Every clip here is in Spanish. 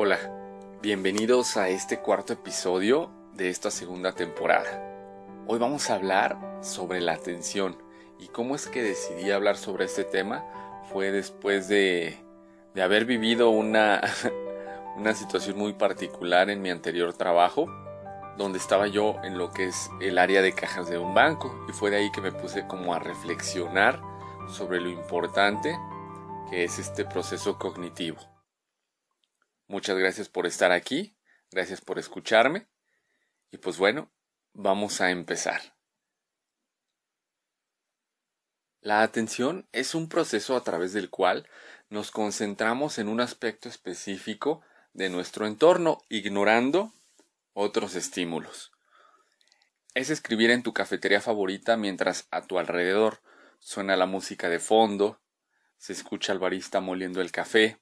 Hola, bienvenidos a este cuarto episodio de esta segunda temporada. Hoy vamos a hablar sobre la atención y cómo es que decidí hablar sobre este tema fue después de, haber vivido una, una situación muy particular en mi anterior trabajo donde estaba yo en lo que es el área de cajas de un banco y fue de ahí que me puse como a reflexionar sobre lo importante que es este proceso cognitivo. Muchas gracias por estar aquí, gracias por escucharme y pues bueno, vamos a empezar. La atención es un proceso a través del cual nos concentramos en un aspecto específico de nuestro entorno, ignorando otros estímulos. Es escribir en tu cafetería favorita mientras a tu alrededor suena la música de fondo, se escucha al barista moliendo el café,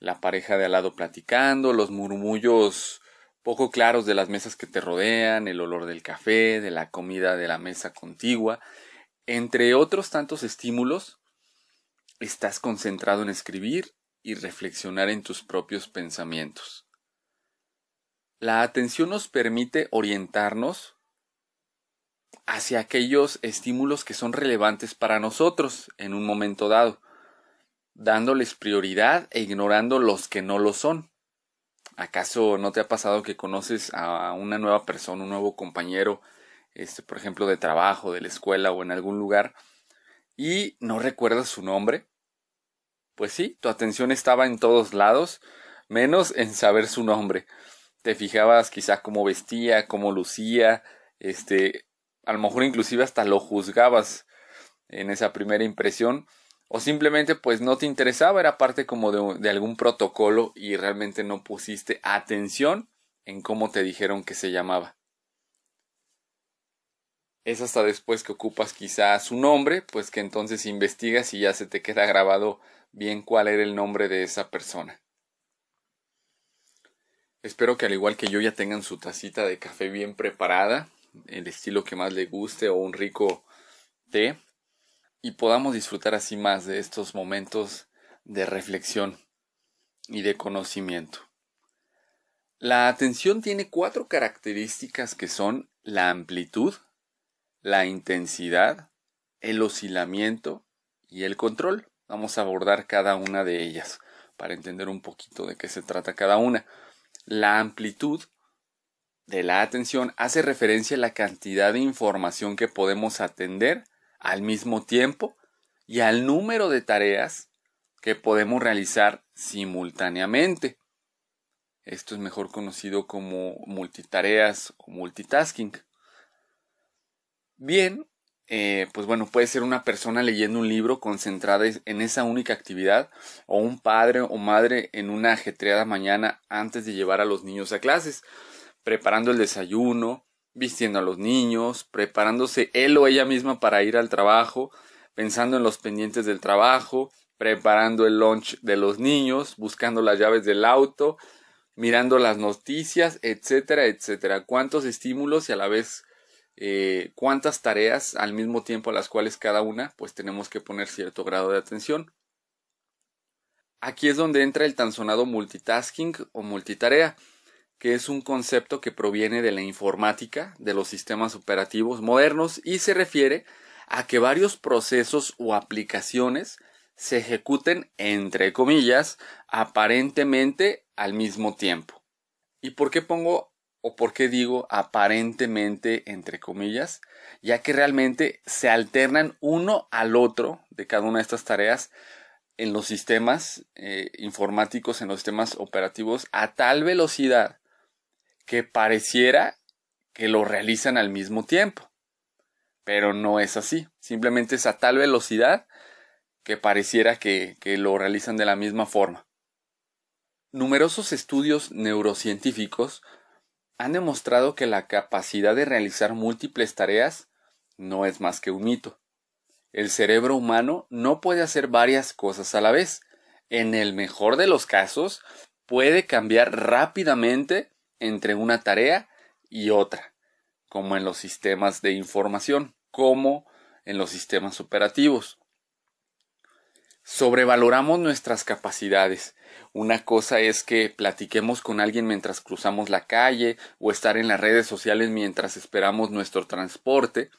la pareja de al lado platicando, los murmullos poco claros de las mesas que te rodean, el olor del café, de la comida de la mesa contigua, entre otros tantos estímulos, estás concentrado en escribir y reflexionar en tus propios pensamientos. La atención nos permite orientarnos hacia aquellos estímulos que son relevantes para nosotros en un momento dado, dándoles prioridad e ignorando los que no lo son. ¿Acaso no te ha pasado que conoces a una nueva persona, un nuevo compañero, este, por ejemplo, de trabajo, de la escuela o en algún lugar, y no recuerdas su nombre? Pues sí, tu atención estaba en todos lados, menos en saber su nombre te fijabas quizá cómo vestía, cómo lucía, este, a lo mejor inclusive hasta lo juzgabas en esa primera impresión, o simplemente pues no te interesaba, era parte como de, algún protocolo y realmente no pusiste atención en cómo te dijeron que se llamaba. Es hasta después que ocupas quizá su nombre, pues que entonces investigas y ya se te queda grabado bien cuál era el nombre de esa persona. Espero que al igual que yo ya tengan su tacita de café bien preparada, el estilo que más le guste o un rico té, y podamos disfrutar así más de estos momentos de reflexión y de conocimiento. La atención tiene cuatro características que son la amplitud, la intensidad, el oscilamiento y el control. Vamos a abordar cada una de ellas para entender un poquito de qué se trata cada una. La amplitud de la atención hace referencia a la cantidad de información que podemos atender al mismo tiempo y al número de tareas que podemos realizar simultáneamente. Esto es mejor conocido como multitareas o multitasking. Bien, eh, pues bueno, puede ser una persona leyendo un libro concentrada en esa única actividad, o un padre o madre en una ajetreada mañana antes de llevar a los niños a clases, preparando el desayuno, vistiendo a los niños, preparándose él o ella misma para ir al trabajo, pensando en los pendientes del trabajo, preparando el lunch de los niños, buscando las llaves del auto, mirando las noticias, etcétera, etcétera. Cuántos estímulos y a la vez eh, cuántas tareas al mismo tiempo a las cuales cada una pues tenemos que poner cierto grado de atención. Aquí es donde entra el tan sonado multitasking o multitarea, que es un concepto que proviene de la informática, de los sistemas operativos modernos y se refiere a que varios procesos o aplicaciones se ejecuten entre comillas aparentemente al mismo tiempo. ¿Y por qué pongo o por qué digo aparentemente entre comillas, ya que realmente se alternan uno al otro de cada una de estas tareas en los sistemas eh, informáticos, en los sistemas operativos, a tal velocidad que pareciera que lo realizan al mismo tiempo. Pero no es así, simplemente es a tal velocidad que pareciera que lo realizan de la misma forma. Numerosos estudios neurocientíficos han demostrado que la capacidad de realizar múltiples tareas no es más que un mito. El cerebro humano no puede hacer varias cosas a la vez. En el mejor de los casos, puede cambiar rápidamente entre una tarea y otra, como en los sistemas de información, como en los sistemas operativos. Sobrevaloramos nuestras capacidades Una cosa es que platiquemos con alguien mientras cruzamos la calle o estar en las redes sociales mientras esperamos nuestro transporte,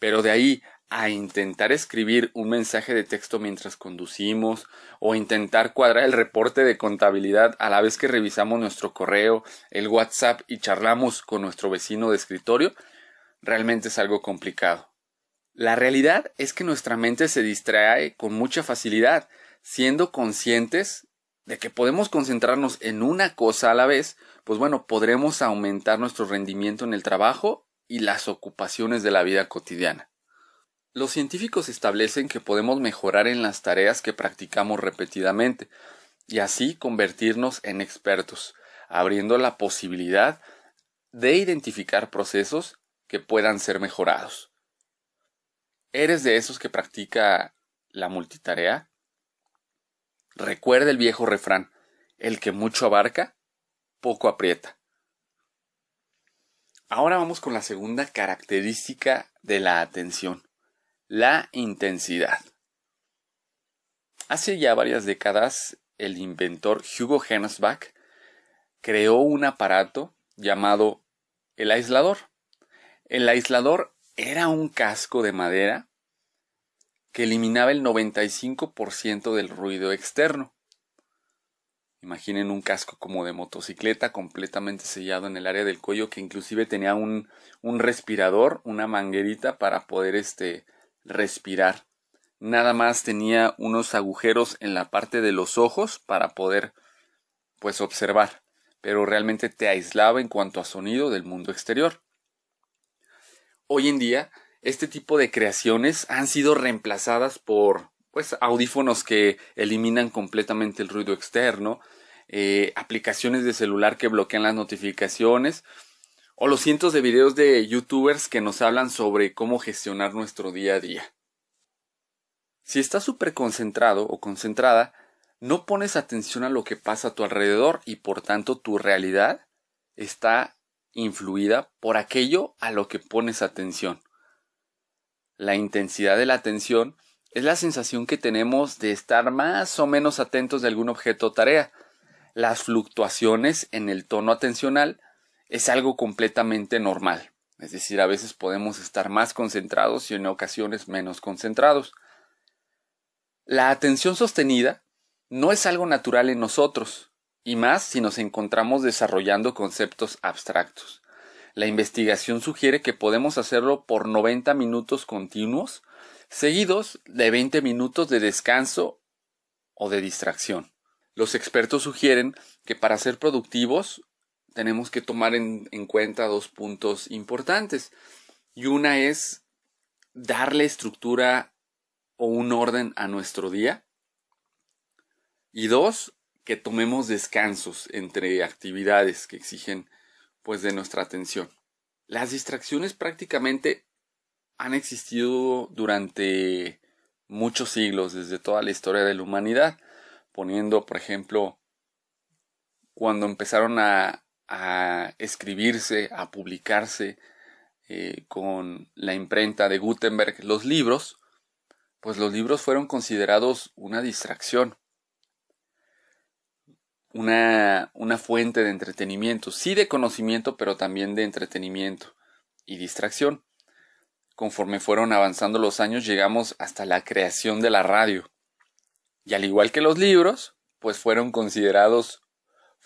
pero de ahí a intentar escribir un mensaje de texto mientras conducimos o intentar cuadrar el reporte de contabilidad a la vez que revisamos nuestro correo, el WhatsApp y charlamos con nuestro vecino de escritorio, realmente es algo complicado. La realidad es que nuestra mente se distrae con mucha facilidad, siendo conscientes de que podemos concentrarnos en una cosa a la vez, pues bueno, podremos aumentar nuestro rendimiento en el trabajo y las ocupaciones de la vida cotidiana. Los científicos establecen que podemos mejorar en las tareas que practicamos repetidamente y así convertirnos en expertos, abriendo la posibilidad de identificar procesos que puedan ser mejorados. ¿Eres de esos que practica la multitarea? Recuerda el viejo refrán, el que mucho abarca, poco aprieta. Ahora vamos con la segunda característica de la atención la intensidad. Hace ya varias décadas, el inventor Hugo Gernsback creó un aparato llamado el aislador. El aislador era un casco de madera que eliminaba el 95% del ruido externo. Imaginen un casco como de motocicleta completamente sellado en el área del cuello que inclusive tenía un, un respirador, una manguerita para poder este, respirar. Nada más tenía unos agujeros en la parte de los ojos para poder pues observar, pero realmente te aislaba en cuanto a sonido del mundo exterior. Hoy en día, este tipo de creaciones han sido reemplazadas por pues audífonos que eliminan completamente el ruido externo, eh, aplicaciones de celular que bloquean las notificaciones o los cientos de videos de youtubers que nos hablan sobre cómo gestionar nuestro día a día. Si estás súper concentrado o concentrada, no pones atención a lo que pasa a tu alrededor y por tanto tu realidad está influida por aquello a lo que pones atención. La intensidad de la atención es la sensación que tenemos de estar más o menos atentos de algún objeto o tarea. Las fluctuaciones en el tono atencional es algo completamente normal. Es decir, a veces podemos estar más concentrados y en ocasiones menos concentrados. La atención sostenida no es algo natural en nosotros, y más si nos encontramos desarrollando conceptos abstractos. La investigación sugiere que podemos hacerlo por 90 minutos continuos, seguidos de 20 minutos de descanso o de distracción. Los expertos sugieren que para ser productivos tenemos que tomar en, cuenta dos puntos importantes. Y una es darle estructura o un orden a nuestro día. Y dos, que tomemos descansos entre actividades que exigen pues de nuestra atención. Las distracciones prácticamente han existido durante muchos siglos, desde toda la historia de la humanidad, poniendo, por ejemplo, cuando empezaron a, a escribirse, a publicarse eh, con la imprenta de Gutenberg los libros, pues los libros fueron considerados una distracción, una, una fuente de entretenimiento, sí de conocimiento, pero también de entretenimiento y distracción. Conforme fueron avanzando los años llegamos hasta la creación de la radio. Y al igual que los libros, pues fueron considerados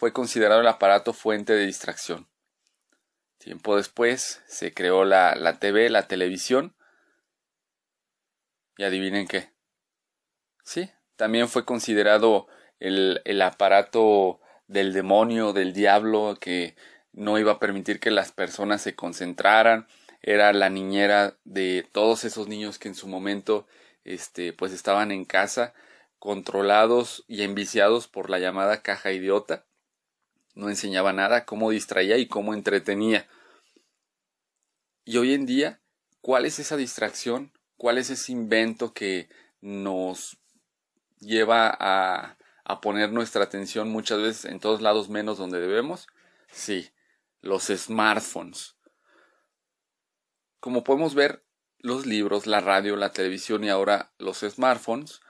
fue considerado el aparato fuente de distracción. Tiempo después se creó la, la TV, la televisión. Y adivinen qué. Sí, también fue considerado el, el aparato del demonio, del diablo, que no iba a permitir que las personas se concentraran. Era la niñera de todos esos niños que en su momento este, pues estaban en casa, controlados y enviciados por la llamada caja idiota no enseñaba nada, cómo distraía y cómo entretenía. Y hoy en día, ¿cuál es esa distracción? ¿Cuál es ese invento que nos lleva a, a poner nuestra atención muchas veces en todos lados menos donde debemos? Sí, los smartphones. Como podemos ver, los libros, la radio, la televisión y ahora los smartphones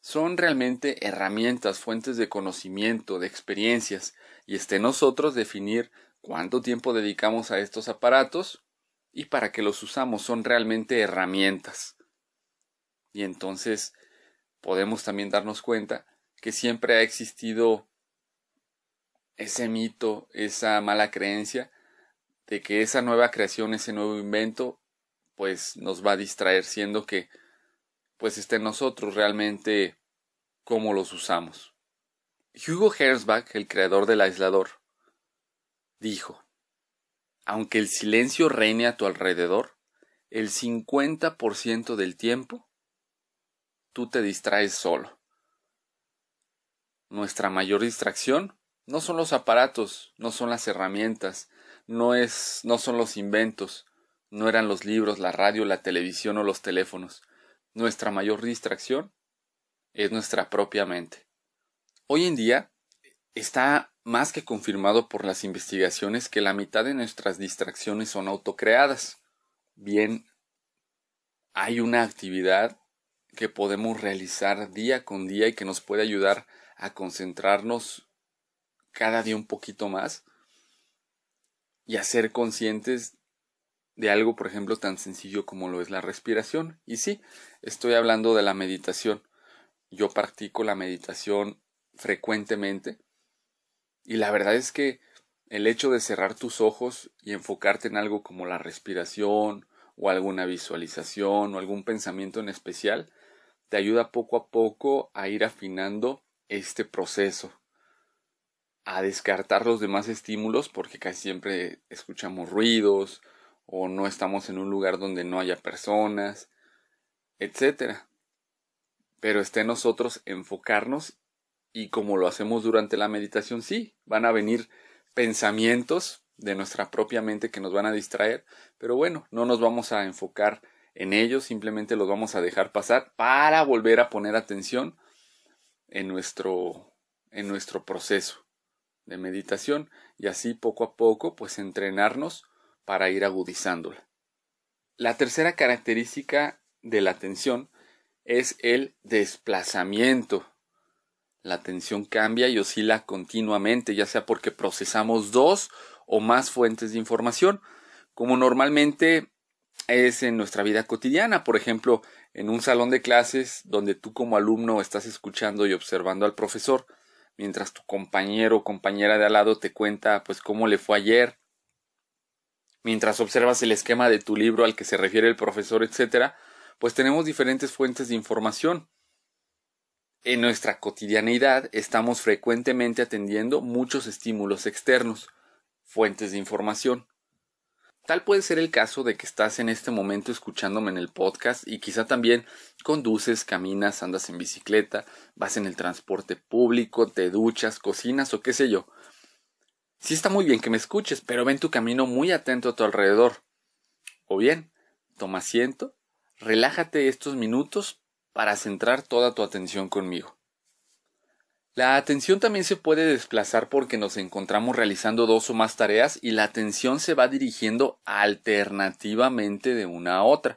son realmente herramientas, fuentes de conocimiento, de experiencias, y esté en nosotros definir cuánto tiempo dedicamos a estos aparatos y para qué los usamos. Son realmente herramientas. Y entonces podemos también darnos cuenta que siempre ha existido ese mito, esa mala creencia de que esa nueva creación, ese nuevo invento, pues nos va a distraer, siendo que pues está en nosotros realmente cómo los usamos. Hugo Herzbach, el creador del aislador, dijo, aunque el silencio reine a tu alrededor, el 50% del tiempo tú te distraes solo. Nuestra mayor distracción no son los aparatos, no son las herramientas, no es no son los inventos, no eran los libros, la radio, la televisión o los teléfonos. Nuestra mayor distracción es nuestra propia mente. Hoy en día está más que confirmado por las investigaciones que la mitad de nuestras distracciones son autocreadas. Bien, hay una actividad que podemos realizar día con día y que nos puede ayudar a concentrarnos cada día un poquito más y a ser conscientes de algo, por ejemplo, tan sencillo como lo es la respiración. Y sí, estoy hablando de la meditación. Yo practico la meditación frecuentemente y la verdad es que el hecho de cerrar tus ojos y enfocarte en algo como la respiración o alguna visualización o algún pensamiento en especial te ayuda poco a poco a ir afinando este proceso, a descartar los demás estímulos porque casi siempre escuchamos ruidos o no estamos en un lugar donde no haya personas, etcétera. Pero está en nosotros enfocarnos y como lo hacemos durante la meditación, sí, van a venir pensamientos de nuestra propia mente que nos van a distraer, pero bueno, no nos vamos a enfocar en ellos, simplemente los vamos a dejar pasar para volver a poner atención en nuestro en nuestro proceso de meditación y así poco a poco pues entrenarnos para ir agudizándola. La tercera característica de la atención es el desplazamiento. La atención cambia y oscila continuamente, ya sea porque procesamos dos o más fuentes de información, como normalmente es en nuestra vida cotidiana, por ejemplo, en un salón de clases donde tú como alumno estás escuchando y observando al profesor, mientras tu compañero o compañera de al lado te cuenta pues cómo le fue ayer, mientras observas el esquema de tu libro al que se refiere el profesor, etc., pues tenemos diferentes fuentes de información. En nuestra cotidianidad estamos frecuentemente atendiendo muchos estímulos externos, fuentes de información. Tal puede ser el caso de que estás en este momento escuchándome en el podcast y quizá también conduces, caminas, andas en bicicleta, vas en el transporte público, te duchas, cocinas o qué sé yo. Sí está muy bien que me escuches, pero ven tu camino muy atento a tu alrededor. O bien, toma asiento, relájate estos minutos para centrar toda tu atención conmigo. La atención también se puede desplazar porque nos encontramos realizando dos o más tareas y la atención se va dirigiendo alternativamente de una a otra.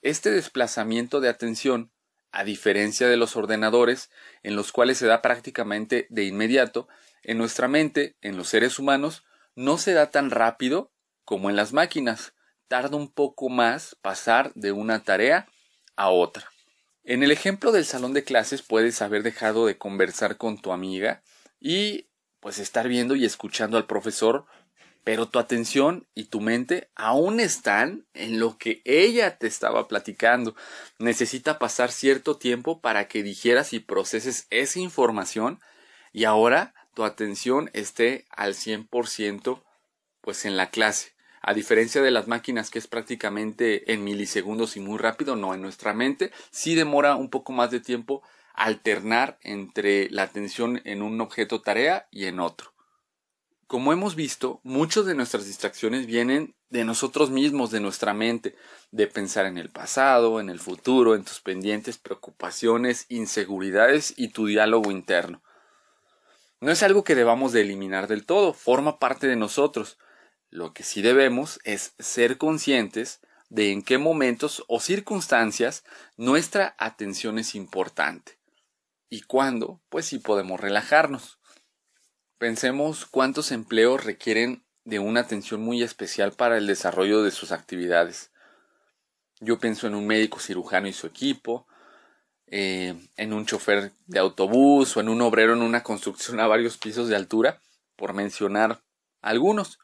Este desplazamiento de atención, a diferencia de los ordenadores, en los cuales se da prácticamente de inmediato, en nuestra mente, en los seres humanos, no se da tan rápido como en las máquinas. Tarda un poco más pasar de una tarea a otra. En el ejemplo del salón de clases puedes haber dejado de conversar con tu amiga y pues estar viendo y escuchando al profesor, pero tu atención y tu mente aún están en lo que ella te estaba platicando. Necesita pasar cierto tiempo para que dijeras y proceses esa información y ahora tu atención esté al 100% pues en la clase. A diferencia de las máquinas que es prácticamente en milisegundos y muy rápido, no en nuestra mente, sí demora un poco más de tiempo alternar entre la atención en un objeto tarea y en otro. Como hemos visto, muchas de nuestras distracciones vienen de nosotros mismos, de nuestra mente, de pensar en el pasado, en el futuro, en tus pendientes, preocupaciones, inseguridades y tu diálogo interno. No es algo que debamos de eliminar del todo, forma parte de nosotros. Lo que sí debemos es ser conscientes de en qué momentos o circunstancias nuestra atención es importante. y cuándo, pues sí podemos relajarnos. Pensemos cuántos empleos requieren de una atención muy especial para el desarrollo de sus actividades. Yo pienso en un médico cirujano y su equipo, eh, en un chofer de autobús o en un obrero en una construcción a varios pisos de altura, por mencionar algunos.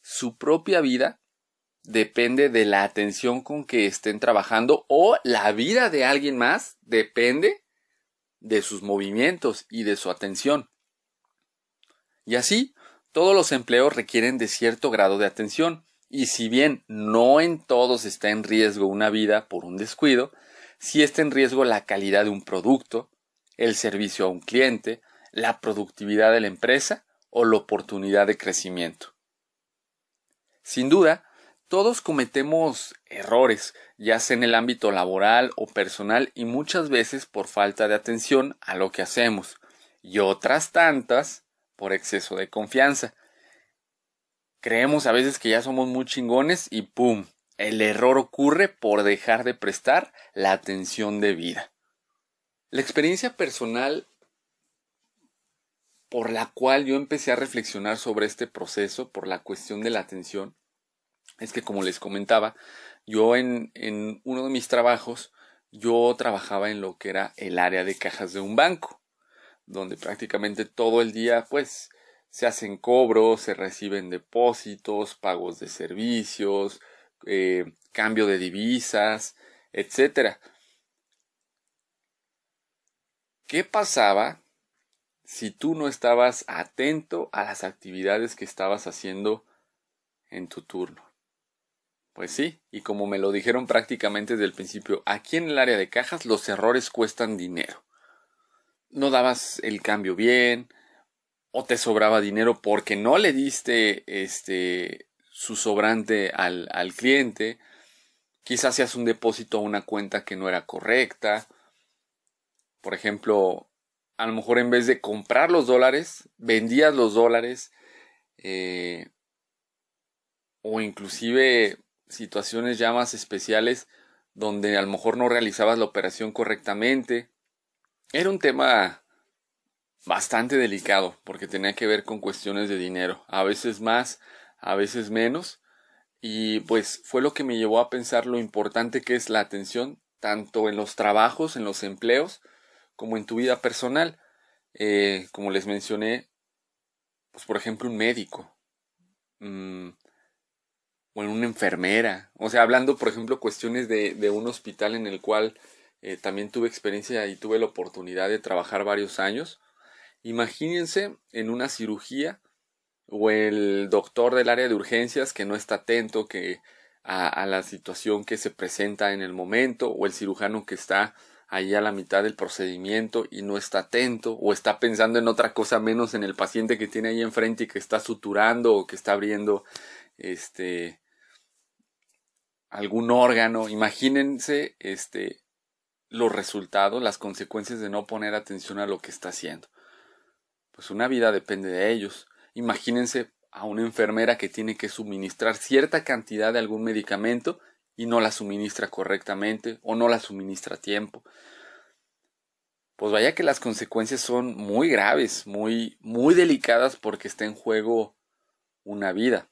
Su propia vida depende de la atención con que estén trabajando o la vida de alguien más depende de sus movimientos y de su atención. Y así, todos los empleos requieren de cierto grado de atención, y si bien no en todos está en riesgo una vida por un descuido, sí está en riesgo la calidad de un producto, el servicio a un cliente, la productividad de la empresa o la oportunidad de crecimiento. Sin duda, todos cometemos errores, ya sea en el ámbito laboral o personal, y muchas veces por falta de atención a lo que hacemos, y otras tantas por exceso de confianza. Creemos a veces que ya somos muy chingones y ¡pum! El error ocurre por dejar de prestar la atención debida. La experiencia personal por la cual yo empecé a reflexionar sobre este proceso, por la cuestión de la atención, es que como les comentaba, yo en, uno de mis trabajos, yo trabajaba en lo que era el área de cajas de un banco, donde prácticamente todo el día pues se hacen cobros, se reciben depósitos, pagos de servicios, eh, cambio de divisas, etcétera. ¿Qué pasaba si tú no estabas atento a las actividades que estabas haciendo en tu turno? Pues sí, y como me lo dijeron prácticamente desde el principio, aquí en el área de cajas los errores cuestan dinero. No dabas el cambio bien, o te sobraba dinero porque no le diste este su sobrante al, al cliente, quizás hacías un depósito a una cuenta que no era correcta. Por ejemplo, a lo mejor en vez de comprar los dólares, vendías los dólares. Eh, o inclusive situaciones ya más especiales donde a lo mejor no realizabas la operación correctamente. Era un tema bastante delicado porque tenía que ver con cuestiones de dinero, a veces más, a veces menos, y pues fue lo que me llevó a pensar lo importante que es la atención tanto en los trabajos, en los empleos, como en tu vida personal. Eh, como les mencioné, pues por ejemplo un médico. Mm, o en una enfermera. O sea, hablando, por ejemplo, cuestiones de, de un hospital en el cual eh, también tuve experiencia y tuve la oportunidad de trabajar varios años. Imagínense en una cirugía o el doctor del área de urgencias que no está atento que a, a, la situación que se presenta en el momento o el cirujano que está ahí a la mitad del procedimiento y no está atento o está pensando en otra cosa menos en el paciente que tiene ahí enfrente y que está suturando o que está abriendo este algún órgano, imagínense este los resultados, las consecuencias de no poner atención a lo que está haciendo. Pues una vida depende de ellos. Imagínense a una enfermera que tiene que suministrar cierta cantidad de algún medicamento y no la suministra correctamente o no la suministra a tiempo. Pues vaya que las consecuencias son muy graves, muy muy delicadas porque está en juego una vida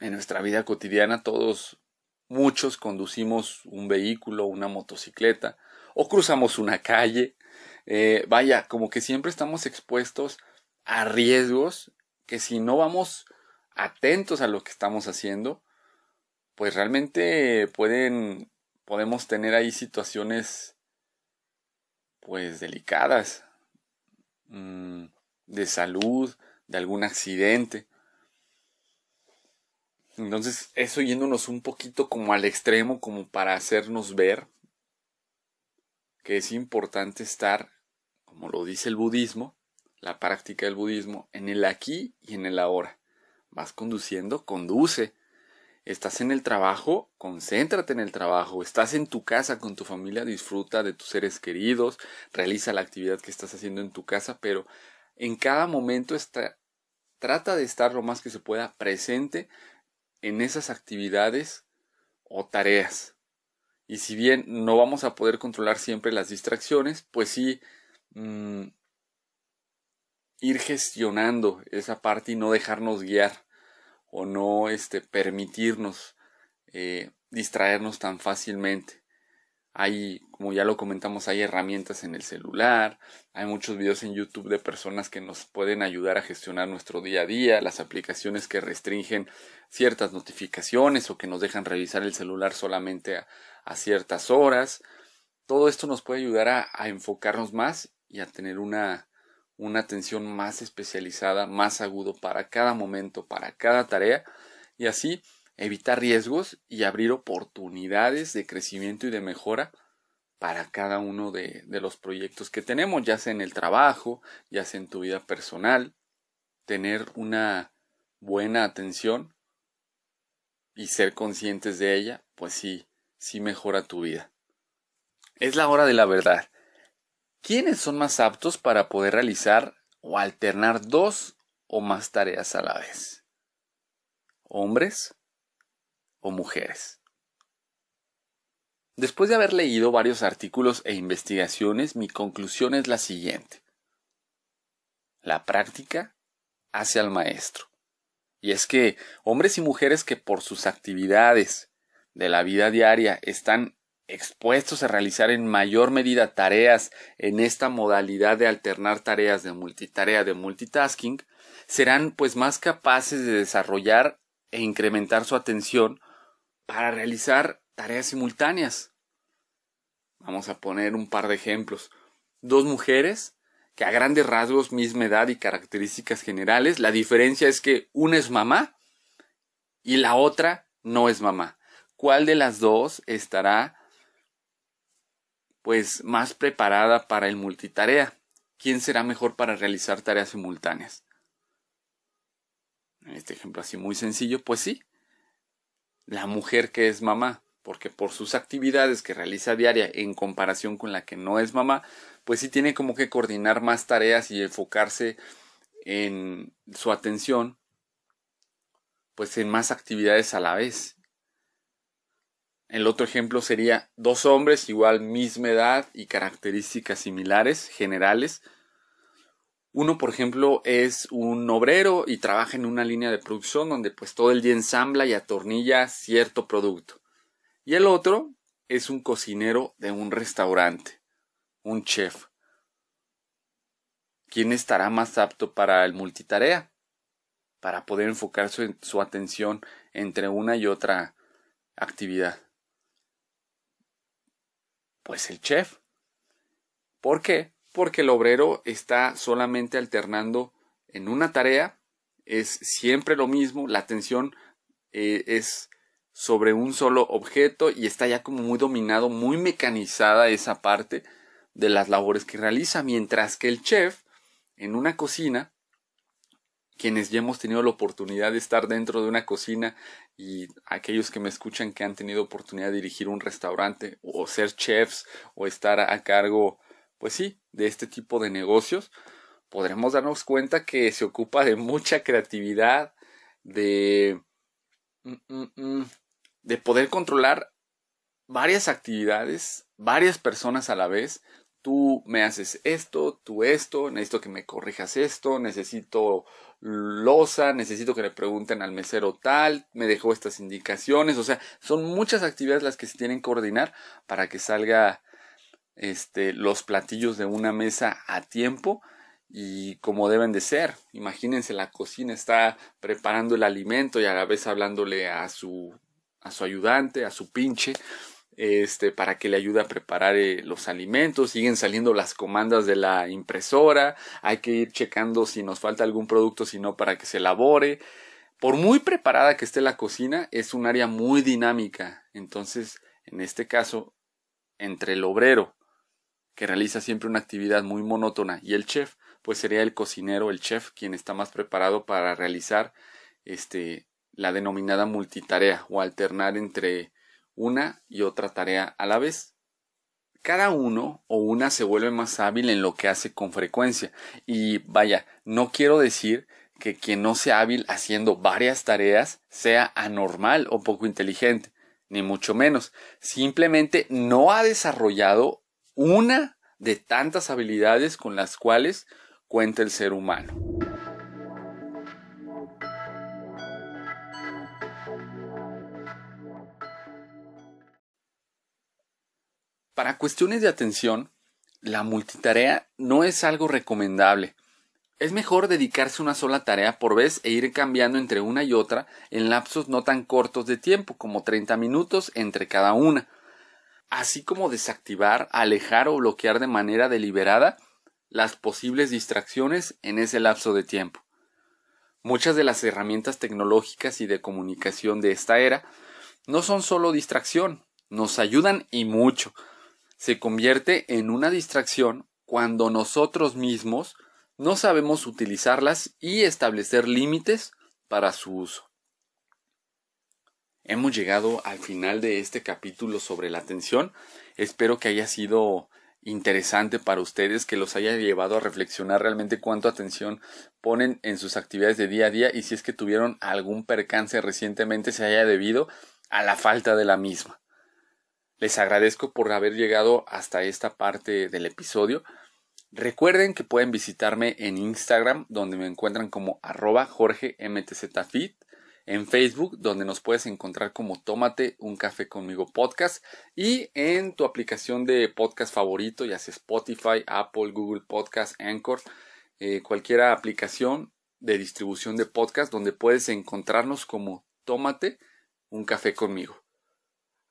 en nuestra vida cotidiana todos, muchos conducimos un vehículo, una motocicleta o cruzamos una calle. Eh, vaya, como que siempre estamos expuestos a riesgos que si no vamos atentos a lo que estamos haciendo, pues realmente pueden, podemos tener ahí situaciones pues delicadas mm, de salud, de algún accidente. Entonces, eso yéndonos un poquito como al extremo, como para hacernos ver que es importante estar, como lo dice el budismo, la práctica del budismo, en el aquí y en el ahora. Vas conduciendo, conduce. Estás en el trabajo, concéntrate en el trabajo. Estás en tu casa con tu familia, disfruta de tus seres queridos, realiza la actividad que estás haciendo en tu casa, pero en cada momento trata de estar lo más que se pueda presente en esas actividades o tareas. Y si bien no vamos a poder controlar siempre las distracciones, pues sí mm, ir gestionando esa parte y no dejarnos guiar o no este, permitirnos eh, distraernos tan fácilmente. Hay, como ya lo comentamos, hay herramientas en el celular, hay muchos videos en YouTube de personas que nos pueden ayudar a gestionar nuestro día a día, las aplicaciones que restringen ciertas notificaciones o que nos dejan revisar el celular solamente a, ciertas horas. Todo esto nos puede ayudar a, a enfocarnos más y a tener una, una atención más especializada, más agudo para cada momento, para cada tarea y así evitar riesgos y abrir oportunidades de crecimiento y de mejora para cada uno de, los proyectos que tenemos, ya sea en el trabajo, ya sea en tu vida personal, tener una buena atención y ser conscientes de ella, pues sí, sí mejora tu vida. Es la hora de la verdad. ¿Quiénes son más aptos para poder realizar o alternar dos o más tareas a la vez? ¿Hombres o mujeres? Después de haber leído varios artículos e investigaciones, mi conclusión es la siguiente. La práctica hace al maestro. Y es que hombres y mujeres que por sus actividades de la vida diaria están expuestos a realizar en mayor medida tareas en esta modalidad de alternar tareas de multitarea de multitasking, serán pues más capaces de desarrollar e incrementar su atención para realizar tareas simultáneas. Vamos a poner un par de ejemplos. Dos mujeres que a grandes rasgos, misma edad y características generales, la diferencia es que una es mamá y la otra no es mamá. ¿Cuál de las dos estará pues más preparada para el multitarea. ¿Quién será mejor para realizar tareas simultáneas? En este ejemplo así muy sencillo, pues sí, la mujer que es mamá, porque por sus actividades que realiza diaria en comparación con la que no es mamá, pues sí tiene como que coordinar más tareas y enfocarse en su atención, pues en más actividades a la vez. El otro ejemplo sería dos hombres igual misma edad y características similares, generales. Uno, por ejemplo, es un obrero y trabaja en una línea de producción donde pues todo el día ensambla y atornilla cierto producto. Y el otro es un cocinero de un restaurante, un chef. ¿Quién estará más apto para el multitarea? Para poder enfocar su, su atención entre una y otra actividad. Pues el chef. ¿Por qué? Porque el obrero está solamente alternando en una tarea, es siempre lo mismo, la atención eh, es sobre un solo objeto y está ya como muy dominado, muy mecanizada esa parte de las labores que realiza, mientras que el chef en una cocina quienes ya hemos tenido la oportunidad de estar dentro de una cocina y aquellos que me escuchan que han tenido oportunidad de dirigir un restaurante o ser chefs o estar a cargo, pues sí, de este tipo de negocios, podremos darnos cuenta que se ocupa de mucha creatividad, de, mm, mm, mm, de poder controlar varias actividades, varias personas a la vez, tú me haces esto, tú esto, necesito que me corrijas esto, necesito losa, necesito que le pregunten al mesero tal, me dejó estas indicaciones, o sea, son muchas actividades las que se tienen que coordinar para que salga este los platillos de una mesa a tiempo y como deben de ser. Imagínense la cocina está preparando el alimento y a la vez hablándole a su a su ayudante, a su pinche este, para que le ayude a preparar eh, los alimentos, siguen saliendo las comandas de la impresora, hay que ir checando si nos falta algún producto, si no, para que se elabore. Por muy preparada que esté la cocina, es un área muy dinámica. Entonces, en este caso, entre el obrero, que realiza siempre una actividad muy monótona, y el chef, pues sería el cocinero, el chef, quien está más preparado para realizar este, la denominada multitarea o alternar entre una y otra tarea a la vez. Cada uno o una se vuelve más hábil en lo que hace con frecuencia. Y vaya, no quiero decir que quien no sea hábil haciendo varias tareas sea anormal o poco inteligente, ni mucho menos. Simplemente no ha desarrollado una de tantas habilidades con las cuales cuenta el ser humano. Para cuestiones de atención, la multitarea no es algo recomendable. Es mejor dedicarse a una sola tarea por vez e ir cambiando entre una y otra en lapsos no tan cortos de tiempo, como 30 minutos entre cada una, así como desactivar, alejar o bloquear de manera deliberada las posibles distracciones en ese lapso de tiempo. Muchas de las herramientas tecnológicas y de comunicación de esta era no son solo distracción, nos ayudan y mucho. Se convierte en una distracción cuando nosotros mismos no sabemos utilizarlas y establecer límites para su uso. Hemos llegado al final de este capítulo sobre la atención. Espero que haya sido interesante para ustedes, que los haya llevado a reflexionar realmente cuánto atención ponen en sus actividades de día a día y si es que tuvieron algún percance recientemente se haya debido a la falta de la misma. Les agradezco por haber llegado hasta esta parte del episodio. Recuerden que pueden visitarme en Instagram, donde me encuentran como arroba jorgemtzfit, en Facebook, donde nos puedes encontrar como Tómate un café conmigo podcast, y en tu aplicación de podcast favorito, ya sea Spotify, Apple, Google Podcast, Anchor, eh, cualquier aplicación de distribución de podcast, donde puedes encontrarnos como Tómate un café conmigo.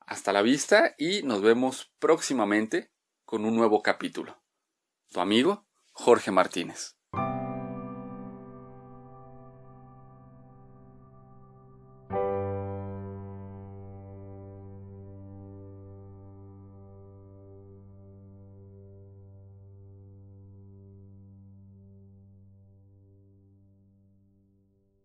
Hasta la vista y nos vemos próximamente con un nuevo capítulo. Tu amigo Jorge Martínez.